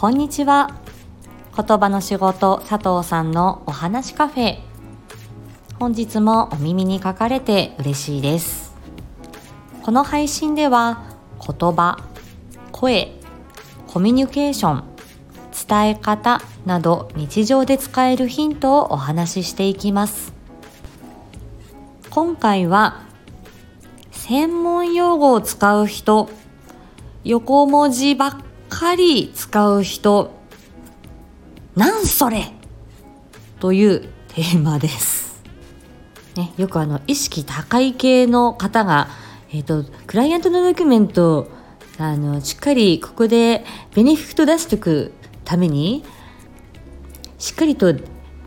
こんにちは。言葉の仕事佐藤さんのお話カフェ。本日もお耳に書かれて嬉しいです。この配信では言葉声コミュニケーション伝え方など日常で使えるヒントをお話ししていきます。今回は専門用語を使う人横文字ばっかり使う人。なんそれ。というテーマです、ね、よくあの意識高い系の方が、えーと、クライアントのドキュメントあのしっかりここでベネフィット出していくためにしっかりと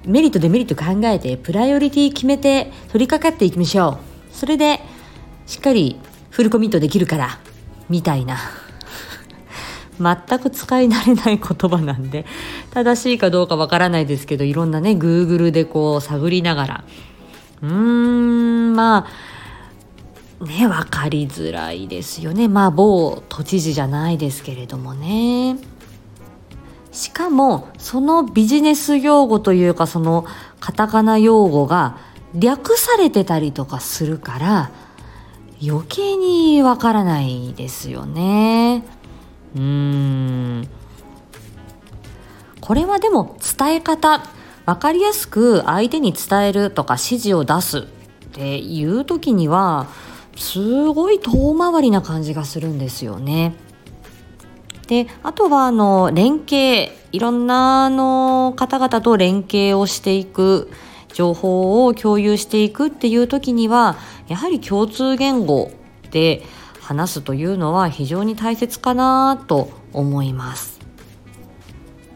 メリットデメリット考えてプライオリティ決めて取り掛かっていきましょう。それでしっかりフルコミットできるからみたいな。全く使い慣れない言葉なんで正しいかどうかわからないですけどいろんなね Google でこう探りながら。うーんまあね分かりづらいですよね。まあ某都知事じゃないですけれどもね。しかもそのビジネス用語というかそのカタカナ用語が略されてたりとかするから余計にわからないですよね。うーんこれはでも伝え方分かりやすく相手に伝えるとか指示を出すっていう時にはすごい遠回りな感じがするんですよね。であとはあの連携いろんなあの方々と連携をしていく情報を共有していくっていう時にはやはり共通言語で話すというのは非常に大切かなと思います。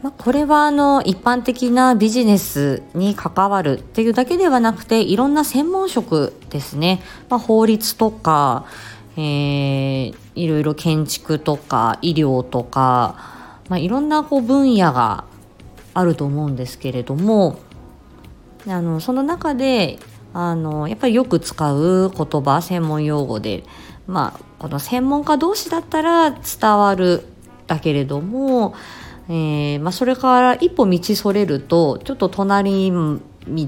まあ、これはあの一般的なビジネスに関わるっていうだけではなくていろんな専門職ですね、まあ、法律とか、えー、いろいろ建築とか医療とか、まあ、いろんなこう分野があると思うんですけれどもあのその中であのやっぱりよく使う言葉専門用語で。まあこの専門家同士だったら伝わるだけれども、えーまあ、それから一歩道それるとちょっと隣道に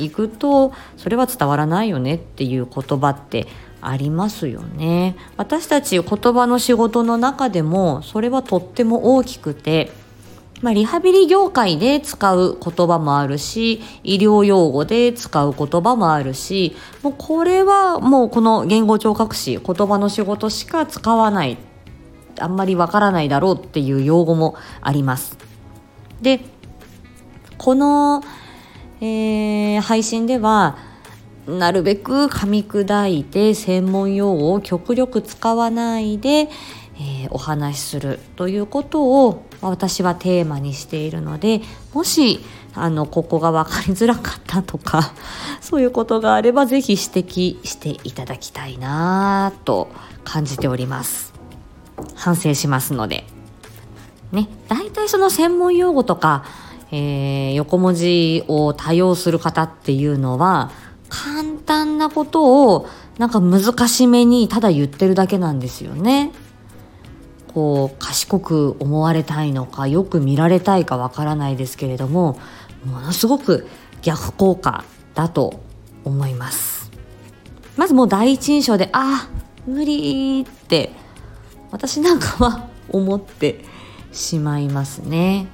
行くとそれは伝わらないよねっていう言葉ってありますよね。私たち言葉の仕事の中でもそれはとっても大きくてまあ、リハビリ業界で使う言葉もあるし医療用語で使う言葉もあるしもうこれはもうこの言語聴覚士言葉の仕事しか使わないあんまりわからないだろうっていう用語もあります。でこの、えー、配信ではなるべく噛み砕いて専門用語を極力使わないで、えー、お話しするということを私はテーマにしているのでもしあのここが分かりづらかったとか そういうことがあれば是非指摘していただきたいなと感じております反省しますのでね大体その専門用語とか、えー、横文字を多用する方っていうのは簡単なことをなんか難しめにただ言ってるだけなんですよね。こう賢く思われたいのかよく見られたいかわからないですけれどもものすごく逆効果だと思います。まずもう第一印象であ無理って私なんかは思ってしまいますね。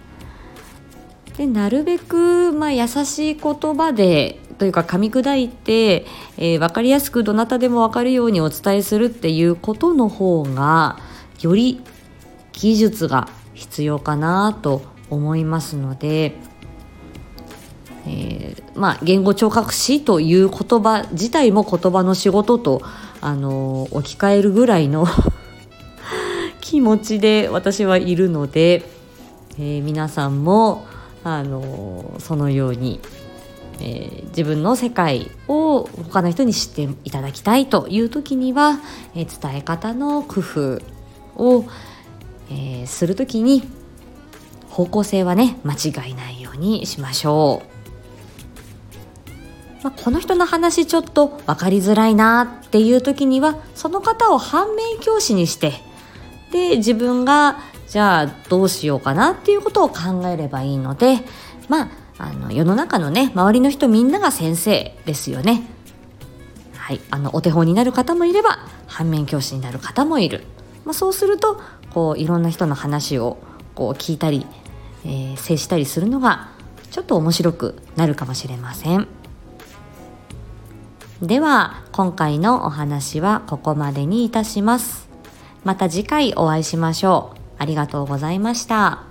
でなるべく、まあ、優しい言葉でというか噛み砕いて、えー、分かりやすくどなたでも分かるようにお伝えするっていうことの方がより技術が必要かなと思いますので、えー、まあ、言語聴覚士という言葉自体も言葉の仕事と、あのー、置き換えるぐらいの 気持ちで私はいるので、えー、皆さんも、あのそのように、え自分の世界を他の人に知っていただきたいという時には、え伝え方の工夫を、えー、する時に方向性はね間違いないようにしましょう、まあ、この人の話ちょっと分かりづらいなっていう時にはその方を反面教師にしてで自分がじゃあどうしようかなっていうことを考えればいいのでまああの世の中のね周りの人みんなが先生ですよね。はい、あのお手本になる方もいれば反面教師になる方もいる、まあ、そうするとこういろんな人の話をこう聞いたり、えー、接したりするのがちょっと面白くなるかもしれません。では今回のお話はここまでにいたします。また次回お会いしましょう。ありがとうございました。